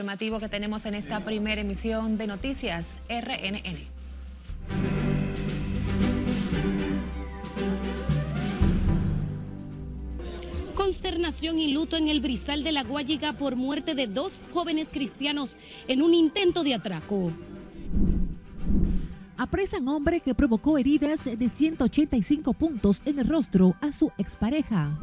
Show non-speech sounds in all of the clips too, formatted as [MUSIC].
informativo que tenemos en esta primera emisión de Noticias RNN. Consternación y luto en el Brizal de la Guayiga por muerte de dos jóvenes cristianos en un intento de atraco. Apresan hombre que provocó heridas de 185 puntos en el rostro a su expareja.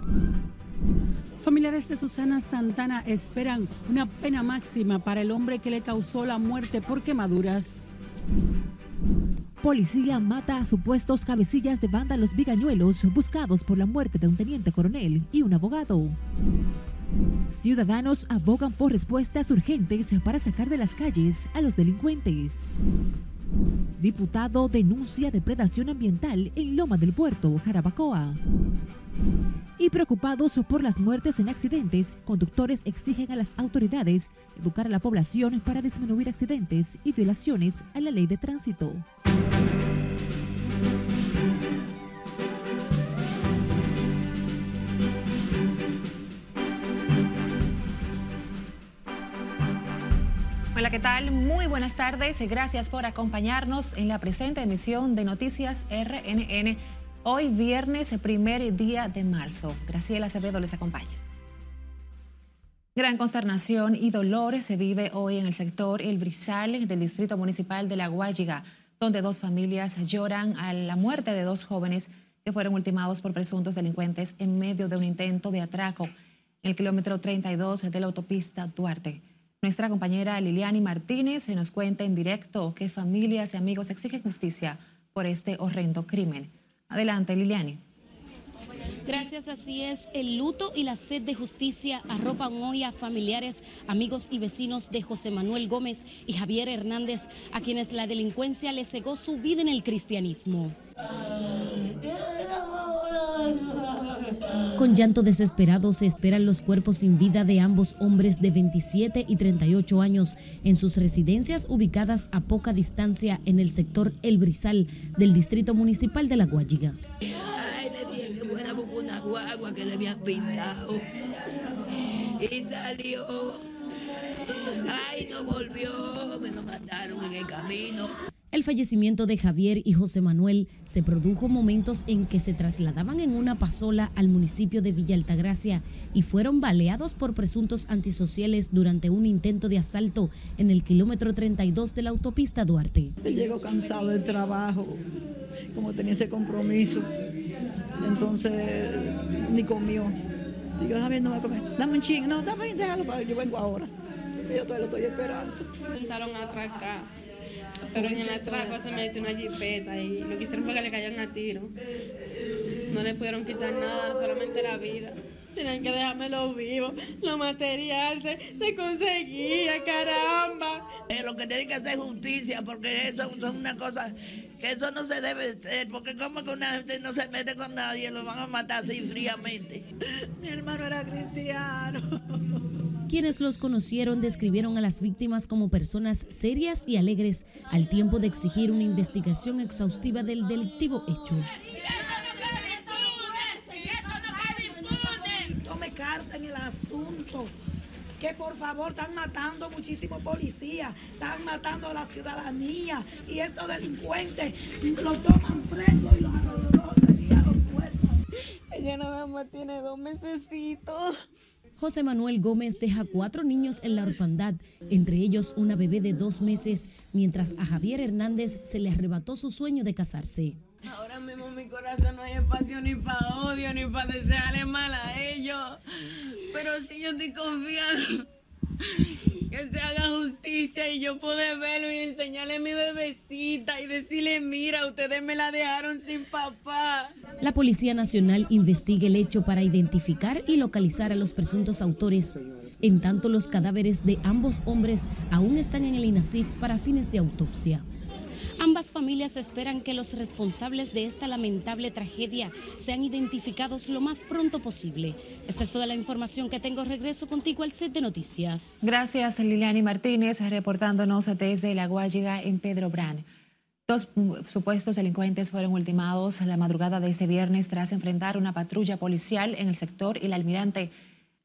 Familiares de Susana Santana esperan una pena máxima para el hombre que le causó la muerte por quemaduras. Policía mata a supuestos cabecillas de banda Los Vigañuelos buscados por la muerte de un teniente coronel y un abogado. Ciudadanos abogan por respuestas urgentes para sacar de las calles a los delincuentes. Diputado denuncia depredación ambiental en Loma del Puerto, Jarabacoa. Y preocupados por las muertes en accidentes, conductores exigen a las autoridades educar a la población para disminuir accidentes y violaciones a la ley de tránsito. Hola, ¿qué tal? Muy buenas tardes. Gracias por acompañarnos en la presente emisión de Noticias RNN. Hoy viernes, primer día de marzo. Graciela Acevedo les acompaña. Gran consternación y dolor se vive hoy en el sector El Brizal del Distrito Municipal de La Guayiga, donde dos familias lloran a la muerte de dos jóvenes que fueron ultimados por presuntos delincuentes en medio de un intento de atraco en el kilómetro 32 de la autopista Duarte. Nuestra compañera Liliani Martínez nos cuenta en directo que familias y amigos exigen justicia por este horrendo crimen. Adelante, Liliani. Gracias, así es. El luto y la sed de justicia arropan hoy a familiares, amigos y vecinos de José Manuel Gómez y Javier Hernández, a quienes la delincuencia le cegó su vida en el cristianismo. Con llanto desesperado se esperan los cuerpos sin vida de ambos hombres de 27 y 38 años en sus residencias ubicadas a poca distancia en el sector El Brizal del Distrito Municipal de La Guayiga. Ay, fuera una guagua que le habían pintado. Y salió. Ay, no volvió. Me lo mataron en el camino. El fallecimiento de Javier y José Manuel se produjo momentos en que se trasladaban en una pasola al municipio de Villa Altagracia y fueron baleados por presuntos antisociales durante un intento de asalto en el kilómetro 32 de la autopista Duarte. Él llegó cansado del trabajo, como tenía ese compromiso, entonces ni comió. Digo, Javier, no va a comer. Dame un ching, no, dame, déjalo, yo vengo ahora. Yo todavía lo estoy esperando. Intentaron atracar pero en el atraco se metió una jipeta y lo que hicieron fue que le caían a tiro. No le pudieron quitar nada, solamente la vida. Tenían que dejármelo vivo. Lo material se, se conseguía, caramba. Eh, lo que tiene que hacer justicia, porque eso es una cosa que eso no se debe ser, porque como que una gente no se mete con nadie, lo van a matar así fríamente. Mi hermano era cristiano. Quienes los conocieron describieron a las víctimas como personas serias y alegres al tiempo de exigir una investigación exhaustiva del delictivo hecho. Tome carta en el asunto que por favor están matando muchísimos policías, están matando a la ciudadanía y estos delincuentes los toman presos y los arrojan y los sueltan. Ella nada más tiene dos mesecitos. José Manuel Gómez deja cuatro niños en la orfandad, entre ellos una bebé de dos meses, mientras a Javier Hernández se le arrebató su sueño de casarse. Ahora mismo en mi corazón no hay espacio ni para odio, ni para desearle mal a ellos. Pero sí yo estoy confiando que se haga justicia y yo pueda verlo y enseñarle a mi bebecita y decirle, mira, ustedes me la dejaron sin papá. La Policía Nacional investiga el hecho para identificar y localizar a los presuntos autores. En tanto, los cadáveres de ambos hombres aún están en el INASIF para fines de autopsia. Ambas familias esperan que los responsables de esta lamentable tragedia sean identificados lo más pronto posible. Esta es toda la información que tengo. Regreso contigo al set de noticias. Gracias, Liliani Martínez, reportándonos desde La Guayiga en Pedro Brán. Dos supuestos delincuentes fueron ultimados la madrugada de este viernes tras enfrentar una patrulla policial en el sector El Almirante.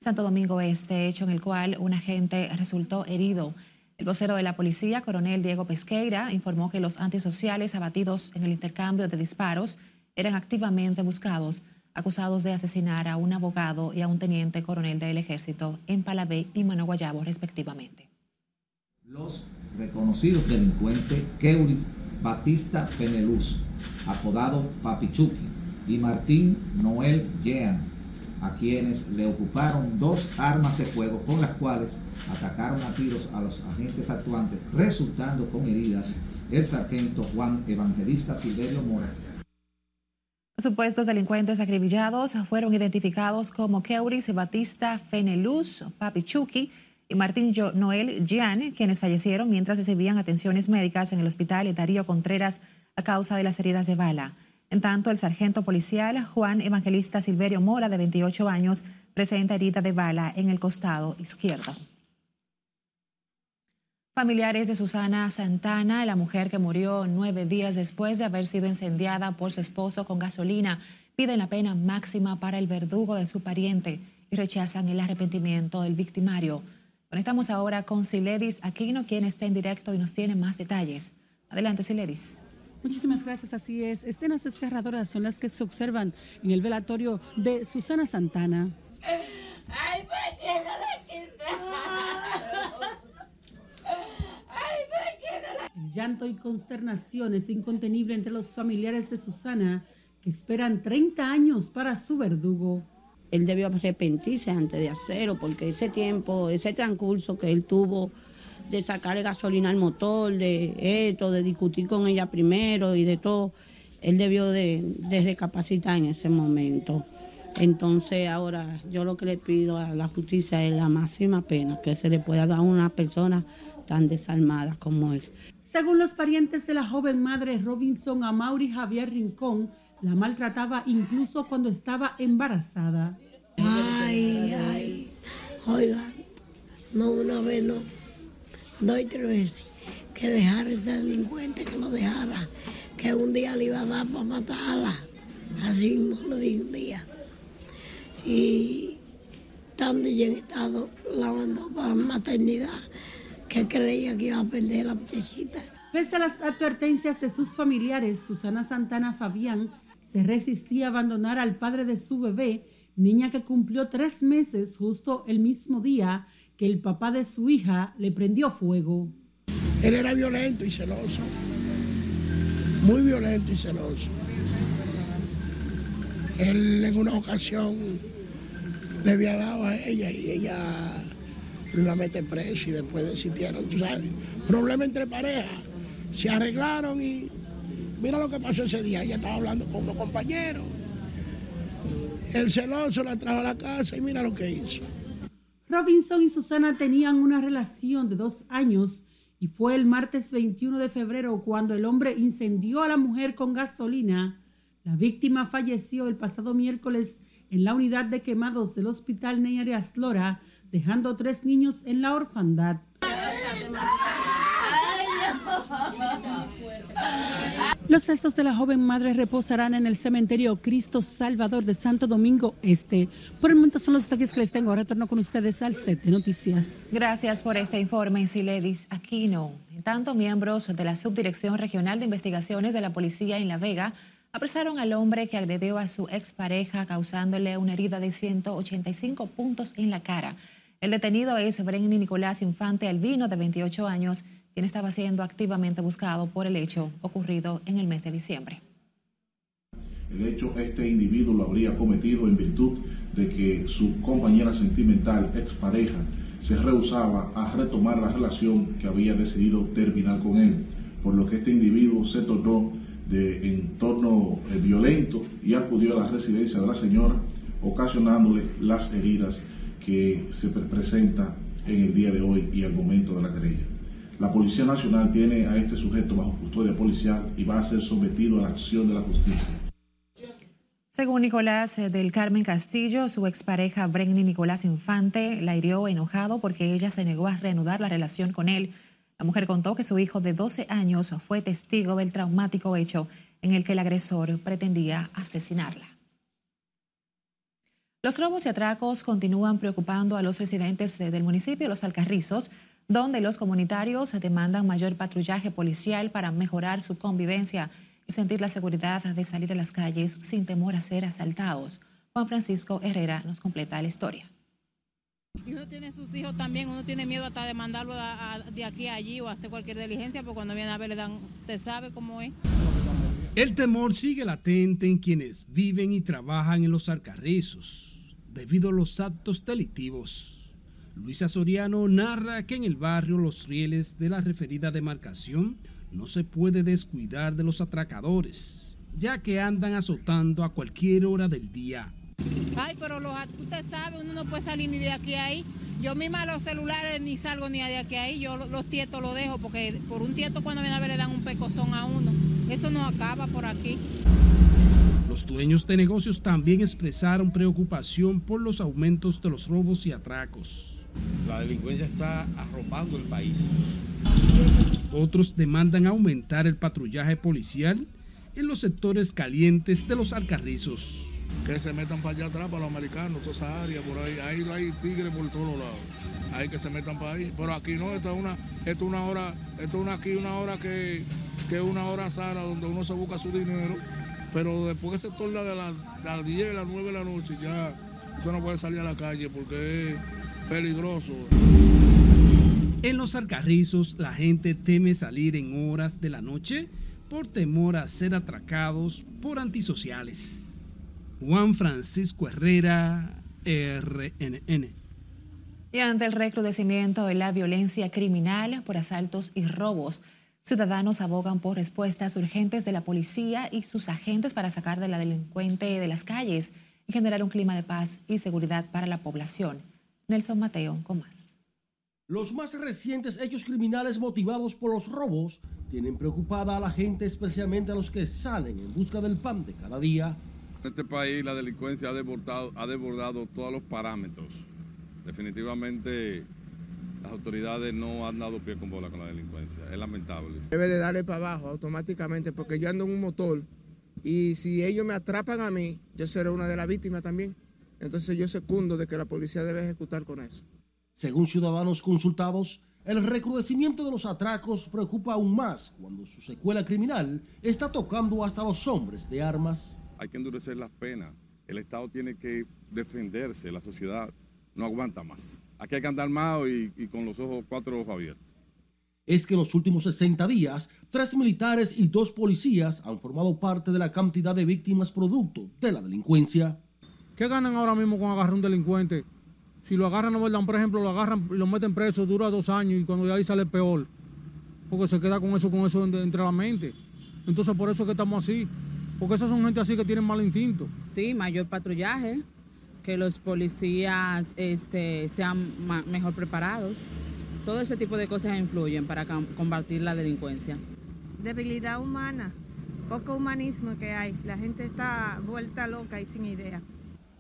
Santo Domingo Este, hecho en el cual un agente resultó herido. El vocero de la policía, coronel Diego Pesqueira, informó que los antisociales abatidos en el intercambio de disparos eran activamente buscados, acusados de asesinar a un abogado y a un teniente coronel del ejército en Palabé y Manoguayabo, respectivamente. Los reconocidos delincuentes Keuris Batista Feneluz, apodado Papichuki, y Martín Noel Jean, a quienes le ocuparon dos armas de fuego con las cuales atacaron a tiros a los agentes actuantes, resultando con heridas el sargento Juan Evangelista Silverio Mora. Supuestos delincuentes acribillados fueron identificados como Keuris Batista Feneluz Papichuki y Martín Noel Gian, quienes fallecieron mientras recibían atenciones médicas en el hospital Darío Contreras a causa de las heridas de bala. En tanto, el sargento policial Juan Evangelista Silverio Mora, de 28 años, presenta herida de bala en el costado izquierdo. Familiares de Susana Santana, la mujer que murió nueve días después de haber sido incendiada por su esposo con gasolina, piden la pena máxima para el verdugo de su pariente y rechazan el arrepentimiento del victimario. Conectamos ahora con Siledis Aquino, quien está en directo y nos tiene más detalles. Adelante, Siledis. Muchísimas gracias, así es. Escenas desgarradoras son las que se observan en el velatorio de Susana Santana. Ay, ¿por qué no la Ay, ¿por qué no la... El llanto y consternación es incontenible entre los familiares de Susana, que esperan 30 años para su verdugo. Él debió arrepentirse antes de hacerlo, porque ese tiempo, ese transcurso que él tuvo de sacarle gasolina al motor, de esto, de discutir con ella primero y de todo. Él debió de, recapacitar en ese momento. Entonces ahora yo lo que le pido a la justicia es la máxima pena que se le pueda dar a una persona tan desalmada como él. Según los parientes de la joven madre Robinson a Mauri Javier Rincón, la maltrataba incluso cuando estaba embarazada. Ay, ay, oiga, no una vez no doy tres veces, que dejara ese delincuente, que lo dejara, que un día le iba a dar para matarla. Así mismo lo dije un día. Y tan de estado la para maternidad que creía que iba a perder la muchachita. Pese a las advertencias de sus familiares, Susana Santana Fabián se resistía a abandonar al padre de su bebé, niña que cumplió tres meses justo el mismo día que el papá de su hija le prendió fuego. Él era violento y celoso, muy violento y celoso. Él en una ocasión le había dado a ella y ella lo iba a meter preso y después decidieron, tú sabes, problema entre parejas. Se arreglaron y mira lo que pasó ese día. Ella estaba hablando con unos compañeros. El celoso la trajo a la casa y mira lo que hizo. Robinson y Susana tenían una relación de dos años y fue el martes 21 de febrero cuando el hombre incendió a la mujer con gasolina. La víctima falleció el pasado miércoles en la unidad de quemados del Hospital Neyare Aslora, dejando tres niños en la orfandad. Los restos de la joven madre reposarán en el cementerio Cristo Salvador de Santo Domingo Este. Por el momento son los detalles que les tengo. Retorno con ustedes al set de noticias. Gracias por este informe, Siledis Aquino. Tanto miembros de la Subdirección Regional de Investigaciones de la Policía en La Vega apresaron al hombre que agredió a su expareja causándole una herida de 185 puntos en la cara. El detenido es Brenny Nicolás Infante Albino, de 28 años, quien estaba siendo activamente buscado por el hecho ocurrido en el mes de diciembre. El hecho, este individuo lo habría cometido en virtud de que su compañera sentimental, expareja, se rehusaba a retomar la relación que había decidido terminar con él, por lo que este individuo se tornó de entorno eh, violento y acudió a la residencia de la señora, ocasionándole las heridas que se presenta en el día de hoy y al momento de la querella. La Policía Nacional tiene a este sujeto bajo custodia policial y va a ser sometido a la acción de la justicia. Según Nicolás eh, del Carmen Castillo, su expareja Brenny Nicolás Infante la hirió enojado porque ella se negó a reanudar la relación con él. La mujer contó que su hijo de 12 años fue testigo del traumático hecho en el que el agresor pretendía asesinarla. Los robos y atracos continúan preocupando a los residentes del municipio Los Alcarrizos, donde los comunitarios demandan mayor patrullaje policial para mejorar su convivencia y sentir la seguridad de salir a las calles sin temor a ser asaltados. Juan Francisco Herrera nos completa la historia. Y uno tiene sus hijos también, uno tiene miedo hasta de mandarlo de aquí a allí o hacer cualquier diligencia, porque cuando viene a ver le dan, usted sabe cómo es. El temor sigue latente en quienes viven y trabajan en los alcarrizos debido a los actos delictivos. Luisa Soriano narra que en el barrio Los Rieles de la referida demarcación no se puede descuidar de los atracadores, ya que andan azotando a cualquier hora del día Ay, pero los, usted sabe, uno no puede salir ni de aquí a ahí. Yo misma los celulares ni salgo ni de aquí a ahí. Yo los tietos los dejo porque por un tieto cuando viene a ver le dan un pecozón a uno. Eso no acaba por aquí. Los dueños de negocios también expresaron preocupación por los aumentos de los robos y atracos. La delincuencia está arropando el país. Otros demandan aumentar el patrullaje policial en los sectores calientes de los alcarrizos que se metan para allá atrás, para los americanos, toda esa área, por ahí. Ahí hay tigres por todos lados. Hay que se metan para ahí. Pero aquí no, esto es una, esto es una hora, esto es una, aquí una hora que, que es una hora sana donde uno se busca su dinero. Pero después que se torna de, las 10, a las 9 de la noche, ya usted no puede salir a la calle porque es peligroso. En los alcarrizos, la gente teme salir en horas de la noche por temor a ser atracados por antisociales. Juan Francisco Herrera, RNN. Y ante el recrudecimiento de la violencia criminal por asaltos y robos, ciudadanos abogan por respuestas urgentes de la policía y sus agentes para sacar de la delincuente de las calles y generar un clima de paz y seguridad para la población. Nelson Mateo con más. Los más recientes hechos criminales motivados por los robos tienen preocupada a la gente, especialmente a los que salen en busca del pan de cada día en este país la delincuencia ha desbordado, ha desbordado todos los parámetros. Definitivamente las autoridades no han dado pie con bola con la delincuencia. Es lamentable. Debe de darle para abajo automáticamente porque yo ando en un motor y si ellos me atrapan a mí, yo seré una de las víctimas también. Entonces yo secundo de que la policía debe ejecutar con eso. Según ciudadanos consultados, el recrudecimiento de los atracos preocupa aún más cuando su secuela criminal está tocando hasta los hombres de armas hay que endurecer las penas. El Estado tiene que defenderse, la sociedad no aguanta más. Aquí hay que andar más y, y con los ojos, cuatro ojos abiertos. Es que en los últimos 60 días, tres militares y dos policías han formado parte de la cantidad de víctimas producto de la delincuencia. ¿Qué ganan ahora mismo con agarrar un delincuente? Si lo agarran, ¿verdad? por ejemplo, lo agarran y lo meten preso, dura dos años y cuando de ahí sale peor. Porque se queda con eso, con eso entre la mente. Entonces por eso es que estamos así. Porque esas son gente así que tienen mal instinto. Sí, mayor patrullaje, que los policías este, sean mejor preparados. Todo ese tipo de cosas influyen para combatir la delincuencia. Debilidad humana, poco humanismo que hay. La gente está vuelta loca y sin idea.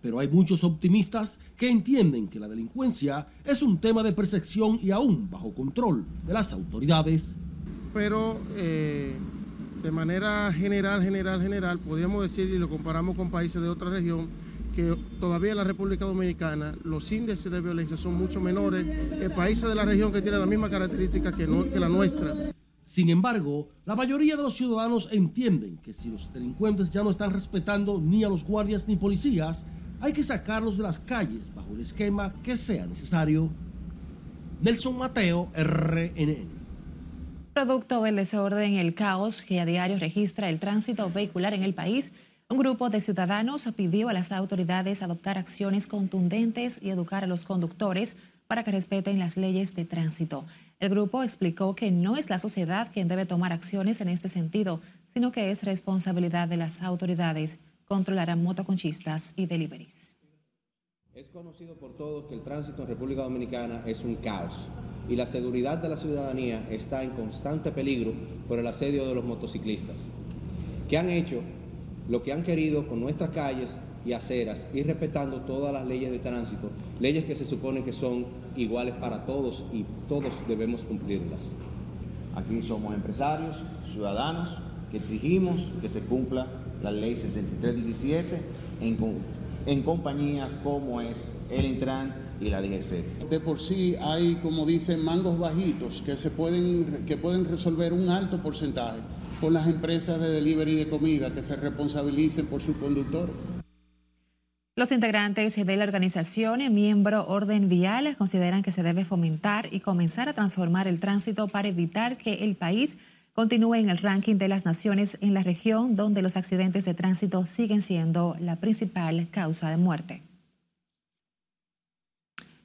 Pero hay muchos optimistas que entienden que la delincuencia es un tema de percepción y aún bajo control de las autoridades. Pero eh, de manera general, general, general, podríamos decir, y lo comparamos con países de otra región, que todavía en la República Dominicana los índices de violencia son mucho menores que países de la región que tienen la misma característica que, que la nuestra. Sin embargo, la mayoría de los ciudadanos entienden que si los delincuentes ya no están respetando ni a los guardias ni policías, hay que sacarlos de las calles bajo el esquema que sea necesario. Nelson Mateo, RNN. Producto del desorden el caos que a diario registra el tránsito vehicular en el país, un grupo de ciudadanos pidió a las autoridades adoptar acciones contundentes y educar a los conductores para que respeten las leyes de tránsito. El grupo explicó que no es la sociedad quien debe tomar acciones en este sentido, sino que es responsabilidad de las autoridades controlar a motoconchistas y deliveries. Es conocido por todos que el tránsito en República Dominicana es un caos y la seguridad de la ciudadanía está en constante peligro por el asedio de los motociclistas, que han hecho lo que han querido con nuestras calles y aceras y respetando todas las leyes de tránsito, leyes que se supone que son iguales para todos y todos debemos cumplirlas. Aquí somos empresarios, ciudadanos, que exigimos que se cumpla la ley 6317 en en compañías como es el Intran y la DGC. De por sí hay, como dicen, mangos bajitos que, se pueden, que pueden resolver un alto porcentaje con las empresas de delivery de comida que se responsabilicen por sus conductores. Los integrantes de la organización, miembro Orden Vial, consideran que se debe fomentar y comenzar a transformar el tránsito para evitar que el país continúe en el ranking de las naciones en la región donde los accidentes de tránsito siguen siendo la principal causa de muerte.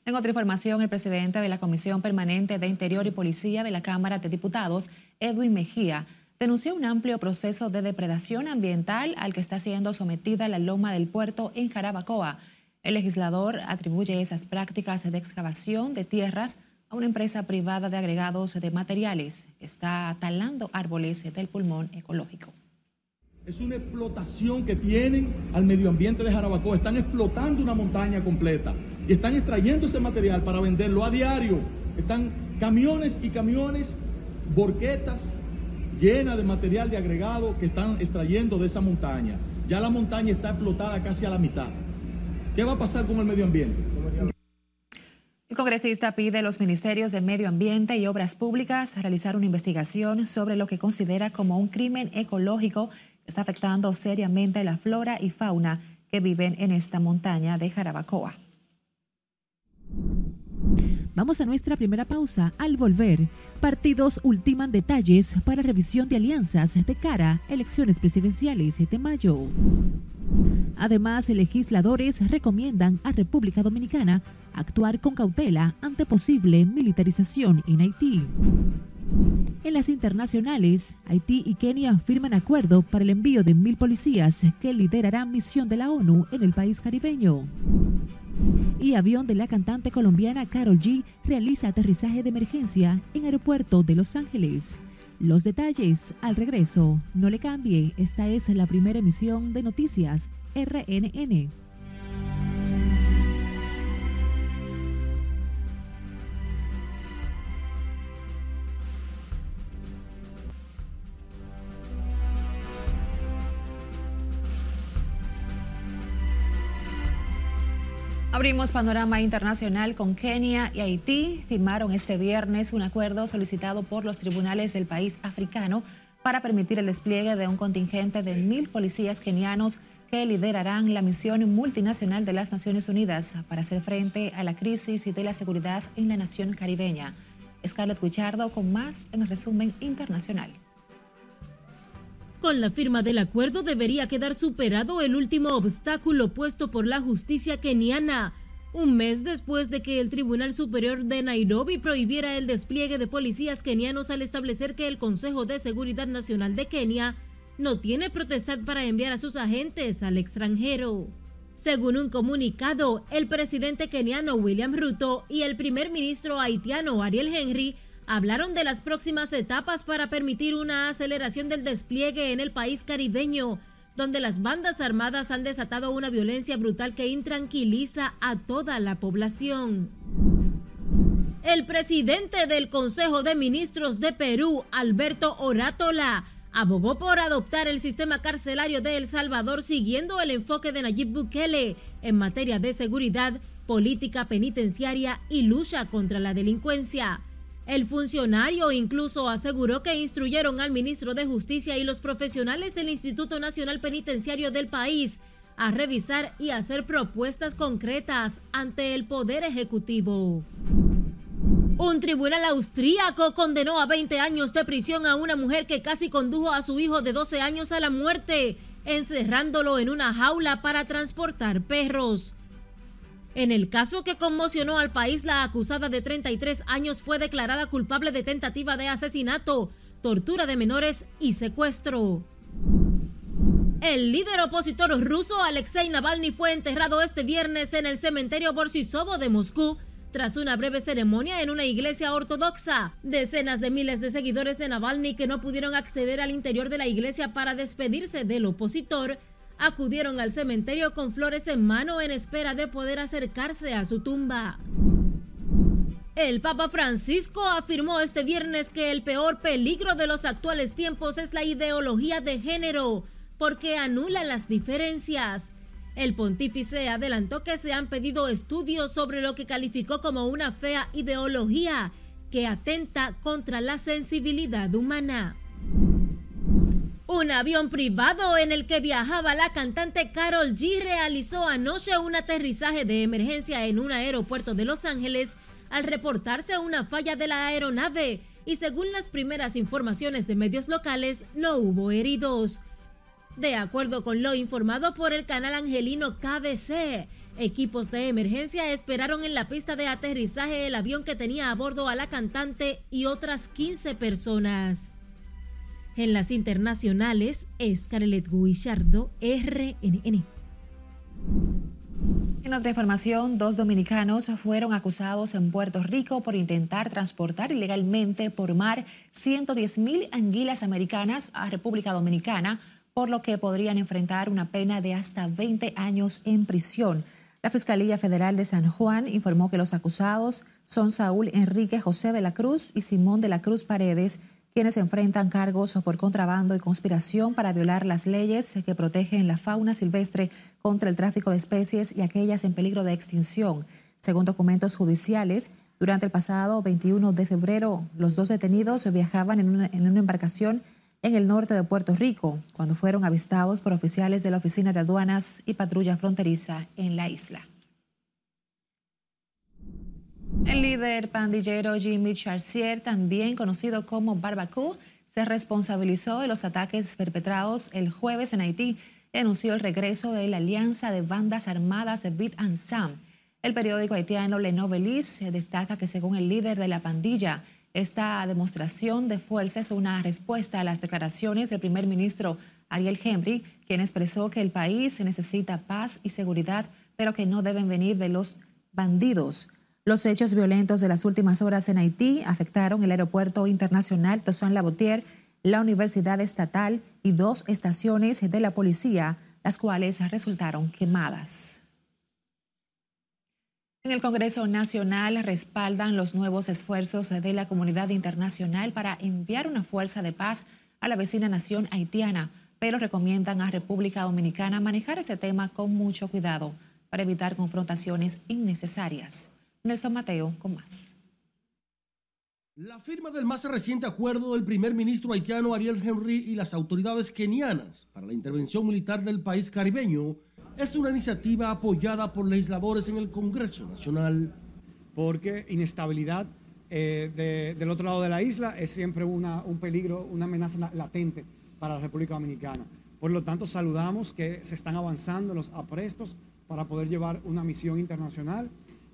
En otra información, el presidente de la Comisión Permanente de Interior y Policía de la Cámara de Diputados, Edwin Mejía, denunció un amplio proceso de depredación ambiental al que está siendo sometida la loma del puerto en Jarabacoa. El legislador atribuye esas prácticas de excavación de tierras a una empresa privada de agregados de materiales está talando árboles del pulmón ecológico. Es una explotación que tienen al medio ambiente de Jarabacoa. Están explotando una montaña completa y están extrayendo ese material para venderlo a diario. Están camiones y camiones, borquetas, llena de material de agregado que están extrayendo de esa montaña. Ya la montaña está explotada casi a la mitad. ¿Qué va a pasar con el medio ambiente? El congresista pide a los ministerios de Medio Ambiente y Obras Públicas realizar una investigación sobre lo que considera como un crimen ecológico que está afectando seriamente la flora y fauna que viven en esta montaña de Jarabacoa. Vamos a nuestra primera pausa. Al volver, partidos ultiman detalles para revisión de alianzas de cara a elecciones presidenciales de mayo. Además, legisladores recomiendan a República Dominicana actuar con cautela ante posible militarización en Haití. En las internacionales, Haití y Kenia firman acuerdo para el envío de mil policías que liderarán misión de la ONU en el país caribeño. Y avión de la cantante colombiana Carol G realiza aterrizaje de emergencia en aeropuerto de Los Ángeles. Los detalles al regreso. No le cambie, esta es la primera emisión de Noticias RNN. Abrimos panorama internacional con Kenia y Haití. Firmaron este viernes un acuerdo solicitado por los tribunales del país africano para permitir el despliegue de un contingente de mil policías kenianos que liderarán la misión multinacional de las Naciones Unidas para hacer frente a la crisis y de la seguridad en la nación caribeña. Scarlett Guichardo con más en el resumen internacional. Con la firma del acuerdo debería quedar superado el último obstáculo puesto por la justicia keniana, un mes después de que el Tribunal Superior de Nairobi prohibiera el despliegue de policías kenianos al establecer que el Consejo de Seguridad Nacional de Kenia no tiene protestad para enviar a sus agentes al extranjero. Según un comunicado, el presidente keniano William Ruto y el primer ministro haitiano Ariel Henry hablaron de las próximas etapas para permitir una aceleración del despliegue en el país caribeño, donde las bandas armadas han desatado una violencia brutal que intranquiliza a toda la población. El presidente del Consejo de Ministros de Perú, Alberto Orátola, abogó por adoptar el sistema carcelario de El Salvador siguiendo el enfoque de Nayib Bukele en materia de seguridad, política penitenciaria y lucha contra la delincuencia. El funcionario incluso aseguró que instruyeron al ministro de Justicia y los profesionales del Instituto Nacional Penitenciario del país a revisar y hacer propuestas concretas ante el Poder Ejecutivo. Un tribunal austríaco condenó a 20 años de prisión a una mujer que casi condujo a su hijo de 12 años a la muerte, encerrándolo en una jaula para transportar perros. En el caso que conmocionó al país, la acusada de 33 años fue declarada culpable de tentativa de asesinato, tortura de menores y secuestro. El líder opositor ruso Alexei Navalny fue enterrado este viernes en el cementerio Borsisovo de Moscú tras una breve ceremonia en una iglesia ortodoxa. Decenas de miles de seguidores de Navalny que no pudieron acceder al interior de la iglesia para despedirse del opositor acudieron al cementerio con flores en mano en espera de poder acercarse a su tumba. El Papa Francisco afirmó este viernes que el peor peligro de los actuales tiempos es la ideología de género, porque anula las diferencias. El pontífice adelantó que se han pedido estudios sobre lo que calificó como una fea ideología que atenta contra la sensibilidad humana. Un avión privado en el que viajaba la cantante Carol G realizó anoche un aterrizaje de emergencia en un aeropuerto de Los Ángeles al reportarse una falla de la aeronave y según las primeras informaciones de medios locales no hubo heridos. De acuerdo con lo informado por el canal angelino KBC, equipos de emergencia esperaron en la pista de aterrizaje el avión que tenía a bordo a la cantante y otras 15 personas. En las internacionales, Scarlett Guillardo, RNN. En otra información, dos dominicanos fueron acusados en Puerto Rico por intentar transportar ilegalmente por mar 110 mil anguilas americanas a República Dominicana, por lo que podrían enfrentar una pena de hasta 20 años en prisión. La Fiscalía Federal de San Juan informó que los acusados son Saúl Enrique José de la Cruz y Simón de la Cruz Paredes, quienes enfrentan cargos por contrabando y conspiración para violar las leyes que protegen la fauna silvestre contra el tráfico de especies y aquellas en peligro de extinción. Según documentos judiciales, durante el pasado 21 de febrero, los dos detenidos viajaban una, en una embarcación en el norte de Puerto Rico, cuando fueron avistados por oficiales de la Oficina de Aduanas y Patrulla Fronteriza en la isla. El líder pandillero Jimmy Charcier, también conocido como Barbacú, se responsabilizó de los ataques perpetrados el jueves en Haití y anunció el regreso de la alianza de bandas armadas de Bit and Sam. El periódico haitiano Le Novelis destaca que según el líder de la pandilla, esta demostración de fuerza es una respuesta a las declaraciones del primer ministro Ariel Henry, quien expresó que el país necesita paz y seguridad, pero que no deben venir de los bandidos. Los hechos violentos de las últimas horas en Haití afectaron el aeropuerto internacional Toussaint Laboutier, la Universidad Estatal y dos estaciones de la policía, las cuales resultaron quemadas. En el Congreso Nacional respaldan los nuevos esfuerzos de la comunidad internacional para enviar una fuerza de paz a la vecina nación haitiana, pero recomiendan a República Dominicana manejar ese tema con mucho cuidado para evitar confrontaciones innecesarias. Nelson Mateo con más. La firma del más reciente acuerdo del primer ministro haitiano Ariel Henry y las autoridades kenianas para la intervención militar del país caribeño es una iniciativa apoyada por legisladores en el Congreso Nacional. Porque inestabilidad eh, de, del otro lado de la isla es siempre una, un peligro, una amenaza latente para la República Dominicana. Por lo tanto, saludamos que se están avanzando los aprestos para poder llevar una misión internacional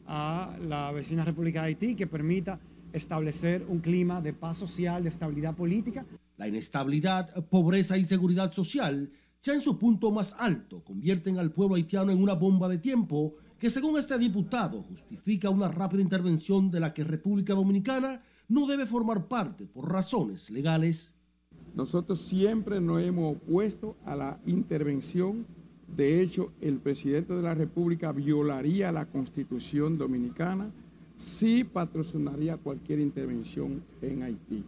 a la vecina República de Haití que permita establecer un clima de paz social, de estabilidad política. La inestabilidad, pobreza e inseguridad social, ya en su punto más alto, convierten al pueblo haitiano en una bomba de tiempo que según este diputado justifica una rápida intervención de la que República Dominicana no debe formar parte por razones legales. Nosotros siempre nos hemos opuesto a la intervención de hecho, el presidente de la República violaría la constitución dominicana si patrocinaría cualquier intervención en Haití.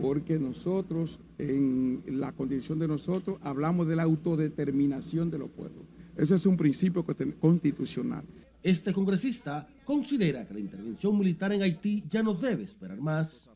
Porque nosotros, en la condición de nosotros, hablamos de la autodeterminación de los pueblos. Eso es un principio constitucional. Este congresista considera que la intervención militar en Haití ya no debe esperar más.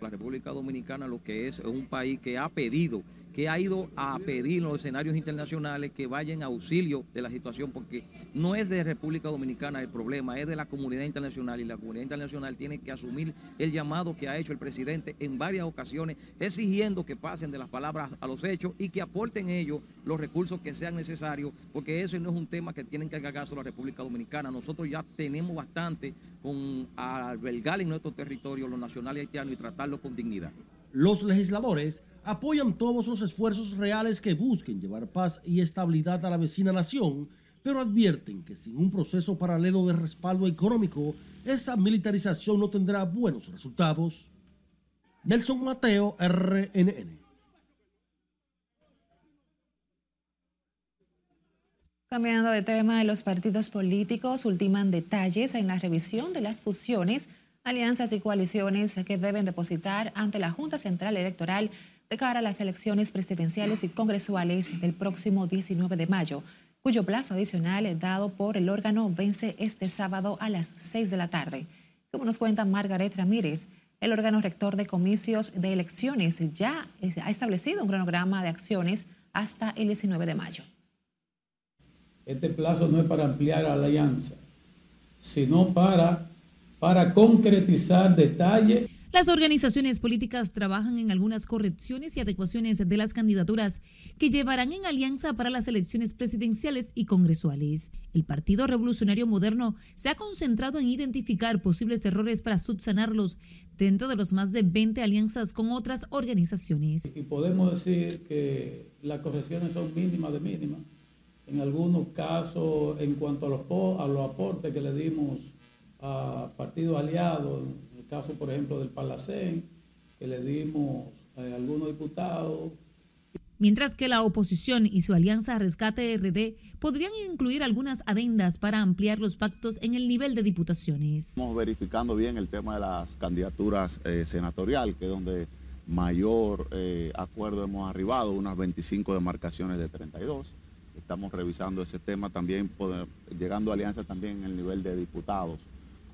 La República Dominicana lo que es es un país que ha pedido que ha ido a pedir en los escenarios internacionales que vayan a auxilio de la situación, porque no es de República Dominicana el problema, es de la comunidad internacional y la comunidad internacional tiene que asumir el llamado que ha hecho el presidente en varias ocasiones, exigiendo que pasen de las palabras a los hechos y que aporten ellos los recursos que sean necesarios, porque eso no es un tema que tienen que solo la República Dominicana. Nosotros ya tenemos bastante con albergar en nuestro territorio los nacionales haitianos y tratarlos con dignidad. Los legisladores apoyan todos los esfuerzos reales que busquen llevar paz y estabilidad a la vecina nación, pero advierten que sin un proceso paralelo de respaldo económico, esa militarización no tendrá buenos resultados. Nelson Mateo, RNN. Cambiando de tema, los partidos políticos ultiman detalles en la revisión de las fusiones, alianzas y coaliciones que deben depositar ante la Junta Central Electoral de cara a las elecciones presidenciales y congresuales del próximo 19 de mayo. cuyo plazo adicional dado por el órgano vence este sábado a las 6 de la tarde. Como nos cuenta Margaret Ramírez, el órgano rector de comicios de elecciones ya ha establecido un cronograma de acciones hasta el 19 de mayo. Este plazo no es para ampliar alianza, sino para, para concretizar detalles las organizaciones políticas trabajan en algunas correcciones y adecuaciones de las candidaturas que llevarán en alianza para las elecciones presidenciales y congresuales. El Partido Revolucionario Moderno se ha concentrado en identificar posibles errores para subsanarlos dentro de los más de 20 alianzas con otras organizaciones. Y podemos decir que las correcciones son mínimas de mínimas. En algunos casos, en cuanto a los, a los aportes que le dimos a partidos aliados, caso, por ejemplo, del Palacén, que le dimos a algunos diputados. Mientras que la oposición y su alianza Rescate RD podrían incluir algunas adendas para ampliar los pactos en el nivel de diputaciones. Estamos verificando bien el tema de las candidaturas eh, senatorial, que es donde mayor eh, acuerdo hemos arribado, unas 25 demarcaciones de 32. Estamos revisando ese tema también, llegando a alianza también en el nivel de diputados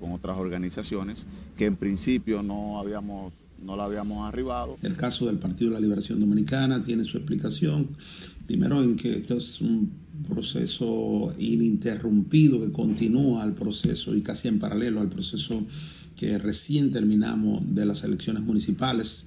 con otras organizaciones que en principio no habíamos no la habíamos arribado. El caso del Partido de la Liberación Dominicana tiene su explicación, primero en que esto es un proceso ininterrumpido que continúa al proceso y casi en paralelo al proceso que recién terminamos de las elecciones municipales,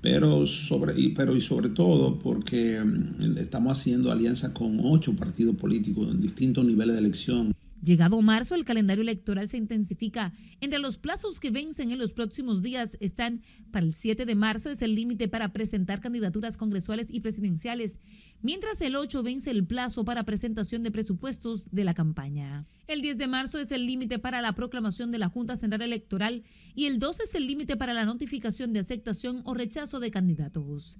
pero sobre, pero y sobre todo porque mm, estamos haciendo alianza con ocho partidos políticos en distintos niveles de elección. Llegado marzo, el calendario electoral se intensifica. Entre los plazos que vencen en los próximos días están para el 7 de marzo es el límite para presentar candidaturas congresuales y presidenciales, mientras el 8 vence el plazo para presentación de presupuestos de la campaña. El 10 de marzo es el límite para la proclamación de la Junta Central Electoral y el 12 es el límite para la notificación de aceptación o rechazo de candidatos.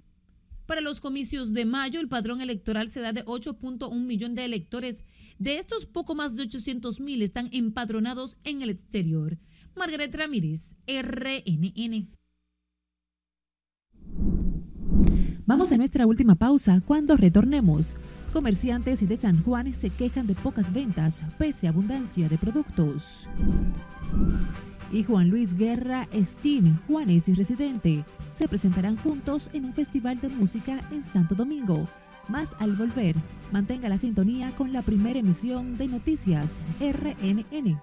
Para los comicios de mayo, el padrón electoral se da de 8.1 millón de electores. De estos, poco más de 800 mil están empadronados en el exterior. Margaret Ramírez, RNN. Vamos a nuestra última pausa. Cuando retornemos, comerciantes de San Juan se quejan de pocas ventas, pese a abundancia de productos y Juan Luis Guerra Estín, Juanes y Residente, se presentarán juntos en un festival de música en Santo Domingo. Más al volver, mantenga la sintonía con la primera emisión de Noticias RNN.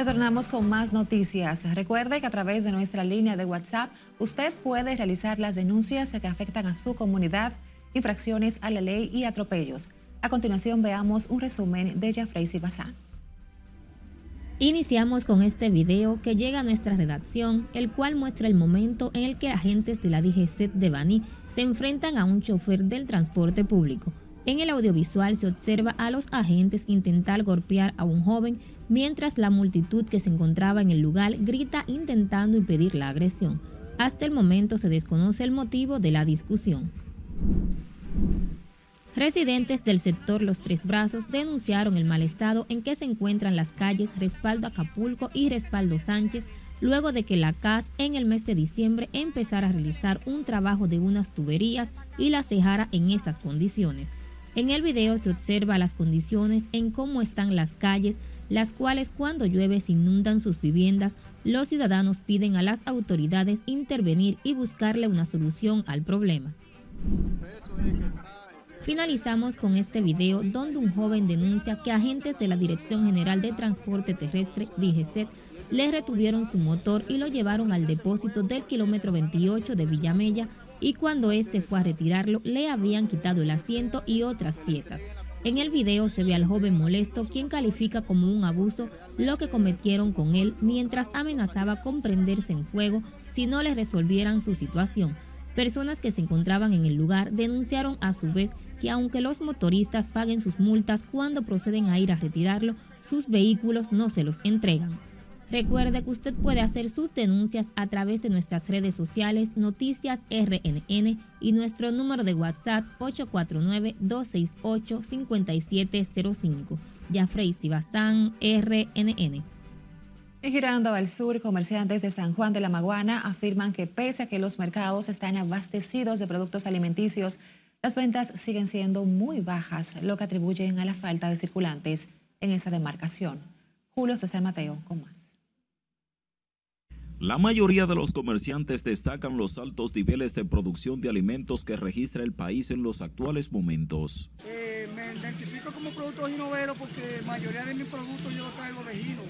Retornamos con más noticias. Recuerde que a través de nuestra línea de WhatsApp usted puede realizar las denuncias que afectan a su comunidad, infracciones a la ley y atropellos. A continuación veamos un resumen de Jeffrey Bazán. Iniciamos con este video que llega a nuestra redacción, el cual muestra el momento en el que agentes de la DGC de Bani se enfrentan a un chofer del transporte público. En el audiovisual se observa a los agentes intentar golpear a un joven mientras la multitud que se encontraba en el lugar grita intentando impedir la agresión. Hasta el momento se desconoce el motivo de la discusión. Residentes del sector Los Tres Brazos denunciaron el mal estado en que se encuentran las calles Respaldo Acapulco y Respaldo Sánchez luego de que la CAS en el mes de diciembre empezara a realizar un trabajo de unas tuberías y las dejara en esas condiciones. En el video se observa las condiciones en cómo están las calles, las cuales cuando llueve se inundan sus viviendas. Los ciudadanos piden a las autoridades intervenir y buscarle una solución al problema. Finalizamos con este video donde un joven denuncia que agentes de la Dirección General de Transporte Terrestre, DGCET, le retuvieron su motor y lo llevaron al depósito del kilómetro 28 de Villamella y cuando este fue a retirarlo le habían quitado el asiento y otras piezas. En el video se ve al joven molesto quien califica como un abuso lo que cometieron con él mientras amenazaba con prenderse en fuego si no le resolvieran su situación. Personas que se encontraban en el lugar denunciaron a su vez que aunque los motoristas paguen sus multas cuando proceden a ir a retirarlo, sus vehículos no se los entregan. Recuerde que usted puede hacer sus denuncias a través de nuestras redes sociales Noticias RNN y nuestro número de WhatsApp 849-268-5705. Jafrey Sibazán, RNN. Girando al sur, comerciantes de San Juan de la Maguana afirman que pese a que los mercados están abastecidos de productos alimenticios, las ventas siguen siendo muy bajas, lo que atribuyen a la falta de circulantes en esa demarcación. Julio César Mateo con más. La mayoría de los comerciantes destacan los altos niveles de producción de alimentos que registra el país en los actuales momentos. Eh, me identifico como producto ginovero porque la mayoría de mis productos yo los traigo de Gino.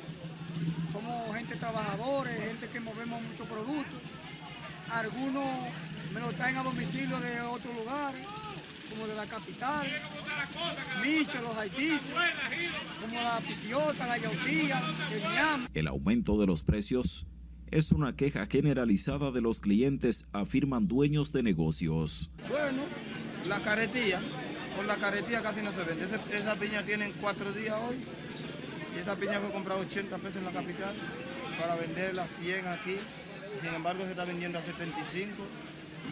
Somos gente trabajadores, gente que movemos muchos productos. Algunos me los traen a domicilio de otros lugares, como de la capital, Micho, los Haitíes, como la Piquiota, la Yautía, el. El aumento de los precios es una queja generalizada de los clientes, afirman dueños de negocios. Bueno, la carretilla, con la carretilla casi no se vende. Esa, esa piña tienen cuatro días hoy y esa piña fue comprada 80 pesos en la capital para venderla a 100 aquí. Sin embargo, se está vendiendo a 75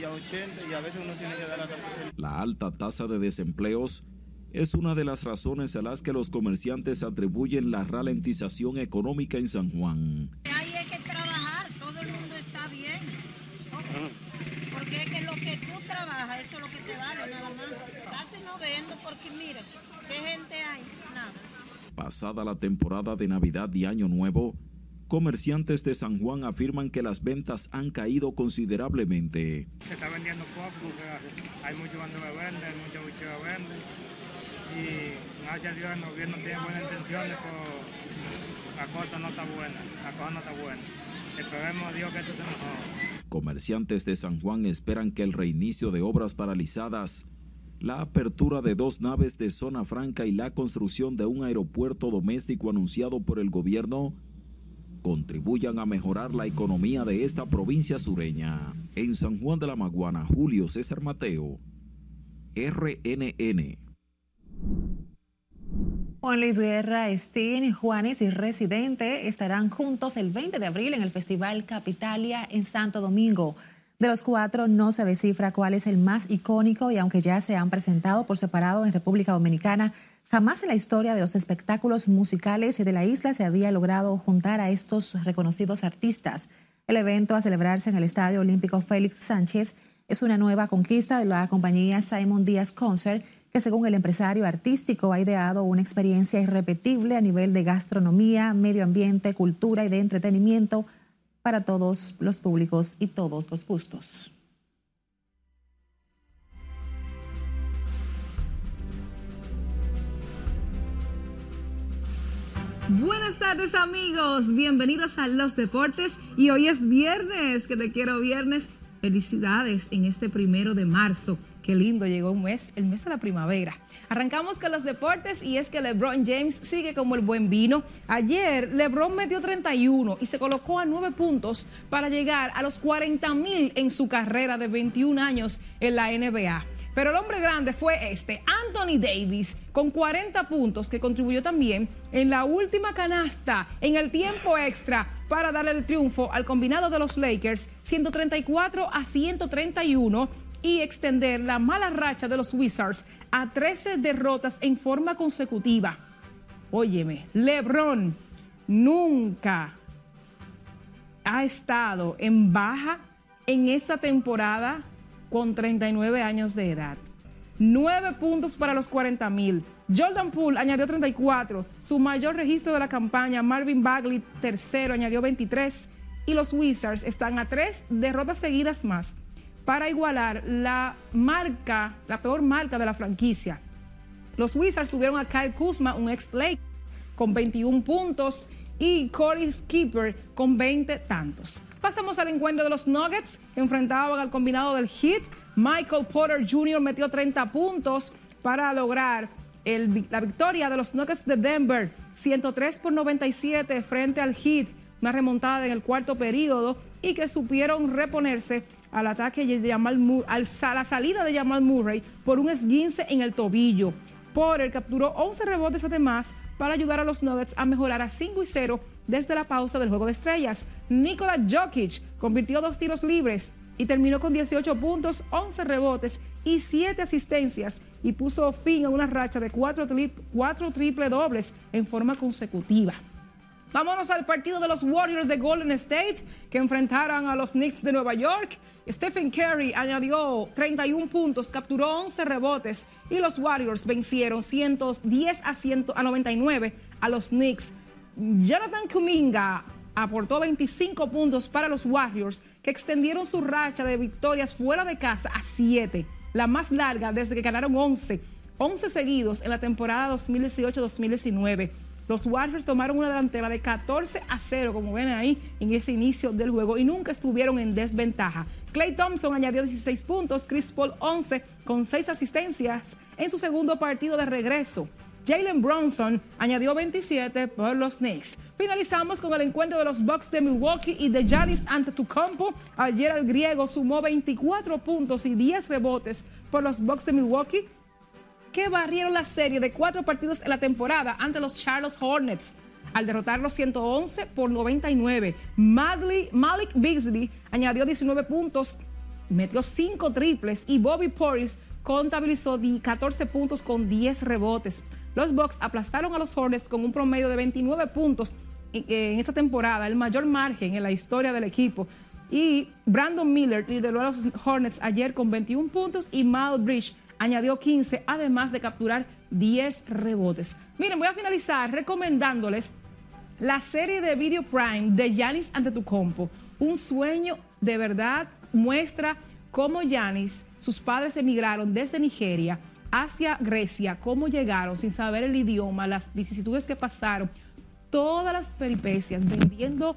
y a 80 y a veces uno tiene que dar hasta 60. La alta tasa de desempleos es una de las razones a las que los comerciantes atribuyen la ralentización económica en San Juan. Hay que trabajar, todo el mundo está bien. Porque es que lo que tú trabajas, eso es lo que te vale nada más. Casi no vendo porque mira, ¿qué gente hay? Nada. Pasada la temporada de Navidad y Año Nuevo, comerciantes de San Juan afirman que las ventas han caído considerablemente. Se está vendiendo poco porque hay muchos cuando me venden, hay muchos que me venden. Y gracias a Dios el gobierno tiene buenas intenciones, pero la cosa no está buena, la cosa no está buena. Esperemos a Dios que esto se mejore. Comerciantes de San Juan esperan que el reinicio de obras paralizadas, la apertura de dos naves de zona franca y la construcción de un aeropuerto doméstico anunciado por el gobierno contribuyan a mejorar la economía de esta provincia sureña. En San Juan de la Maguana, Julio César Mateo, RNN. Juan Luis Guerra, Steen, Juanes y Residente estarán juntos el 20 de abril en el Festival Capitalia en Santo Domingo. De los cuatro no se descifra cuál es el más icónico y aunque ya se han presentado por separado en República Dominicana, jamás en la historia de los espectáculos musicales de la isla se había logrado juntar a estos reconocidos artistas. El evento a celebrarse en el Estadio Olímpico Félix Sánchez es una nueva conquista de la compañía Simon Díaz Concert que según el empresario artístico ha ideado una experiencia irrepetible a nivel de gastronomía, medio ambiente, cultura y de entretenimiento para todos los públicos y todos los gustos. Buenas tardes amigos, bienvenidos a Los Deportes y hoy es viernes, que te quiero viernes. Felicidades en este primero de marzo. Qué lindo, llegó un mes, el mes de la primavera. Arrancamos con los deportes y es que LeBron James sigue como el buen vino. Ayer LeBron metió 31 y se colocó a 9 puntos para llegar a los 40 mil en su carrera de 21 años en la NBA. Pero el hombre grande fue este, Anthony Davis, con 40 puntos, que contribuyó también en la última canasta, en el tiempo extra, para darle el triunfo al combinado de los Lakers, 134 a 131 y extender la mala racha de los Wizards a 13 derrotas en forma consecutiva. Óyeme, LeBron nunca ha estado en baja en esta temporada con 39 años de edad. 9 puntos para los 40 mil. Jordan Poole añadió 34, su mayor registro de la campaña. Marvin Bagley, tercero, añadió 23. Y los Wizards están a tres derrotas seguidas más para igualar la marca, la peor marca de la franquicia. Los Wizards tuvieron a Kyle Kuzma, un ex Lake, con 21 puntos y Corey Skipper con 20 tantos. Pasamos al encuentro de los Nuggets, enfrentaban al combinado del Heat. Michael Porter Jr. metió 30 puntos para lograr la victoria de los Nuggets de Denver, 103 por 97 frente al Heat. Una remontada en el cuarto periodo y que supieron reponerse al ataque de a la salida de Jamal Murray por un esguince en el tobillo. Porter capturó 11 rebotes además para ayudar a los Nuggets a mejorar a 5 y 0 desde la pausa del juego de estrellas. Nikola Jokic convirtió dos tiros libres y terminó con 18 puntos, 11 rebotes y 7 asistencias y puso fin a una racha de 4 triple dobles en forma consecutiva. Vámonos al partido de los Warriors de Golden State que enfrentaron a los Knicks de Nueva York. Stephen Curry añadió 31 puntos, capturó 11 rebotes y los Warriors vencieron 110 a, 100, a 99 a los Knicks. Jonathan Kuminga aportó 25 puntos para los Warriors que extendieron su racha de victorias fuera de casa a 7, la más larga desde que ganaron 11, 11 seguidos en la temporada 2018-2019. Los Warriors tomaron una delantera de 14 a 0, como ven ahí, en ese inicio del juego y nunca estuvieron en desventaja. Clay Thompson añadió 16 puntos, Chris Paul 11 con 6 asistencias en su segundo partido de regreso. Jalen Bronson añadió 27 por los Knicks. Finalizamos con el encuentro de los Bucks de Milwaukee y de Giannis Antetokounmpo. Ayer el griego sumó 24 puntos y 10 rebotes por los Bucks de Milwaukee que barrieron la serie de cuatro partidos en la temporada ante los Charlotte Hornets al derrotar los 111 por 99. Madley, Malik Beasley añadió 19 puntos, metió 5 triples y Bobby Porris contabilizó 14 puntos con 10 rebotes. Los Bucks aplastaron a los Hornets con un promedio de 29 puntos en esta temporada, el mayor margen en la historia del equipo. Y Brandon Miller lideró a los Hornets ayer con 21 puntos y Mal Bridge añadió 15, además de capturar 10 rebotes. Miren, voy a finalizar recomendándoles la serie de Video Prime de Yanis Antetokounmpo. Un sueño de verdad muestra cómo Yanis, sus padres emigraron desde Nigeria hacia Grecia, cómo llegaron sin saber el idioma, las vicisitudes que pasaron, todas las peripecias, vendiendo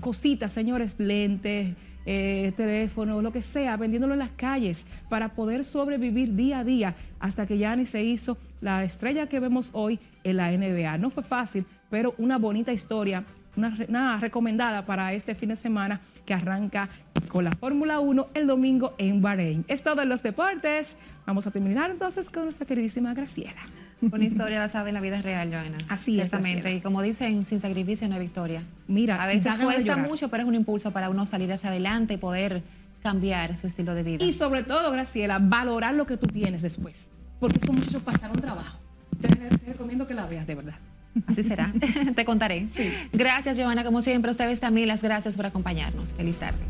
cositas, señores, lentes, eh, teléfono, lo que sea, vendiéndolo en las calles para poder sobrevivir día a día hasta que Yanni se hizo la estrella que vemos hoy en la NBA. No fue fácil, pero una bonita historia, una, una recomendada para este fin de semana que arranca con la Fórmula 1 el domingo en Bahrein. Es todo en los deportes. Vamos a terminar entonces con nuestra queridísima Graciela. Una historia basada en la vida real, Joana. Así es. Exactamente. Y como dicen, sin sacrificio no hay victoria. Mira, a veces cuesta mucho, pero es un impulso para uno salir hacia adelante y poder cambiar su estilo de vida. Y sobre todo, Graciela, valorar lo que tú tienes después. Porque esos muchachos pasaron trabajo. Te, te recomiendo que la veas, de verdad. Así será. [LAUGHS] Te contaré. Sí. Gracias, Giovanna. Como siempre, ustedes también las gracias por acompañarnos. Feliz tarde.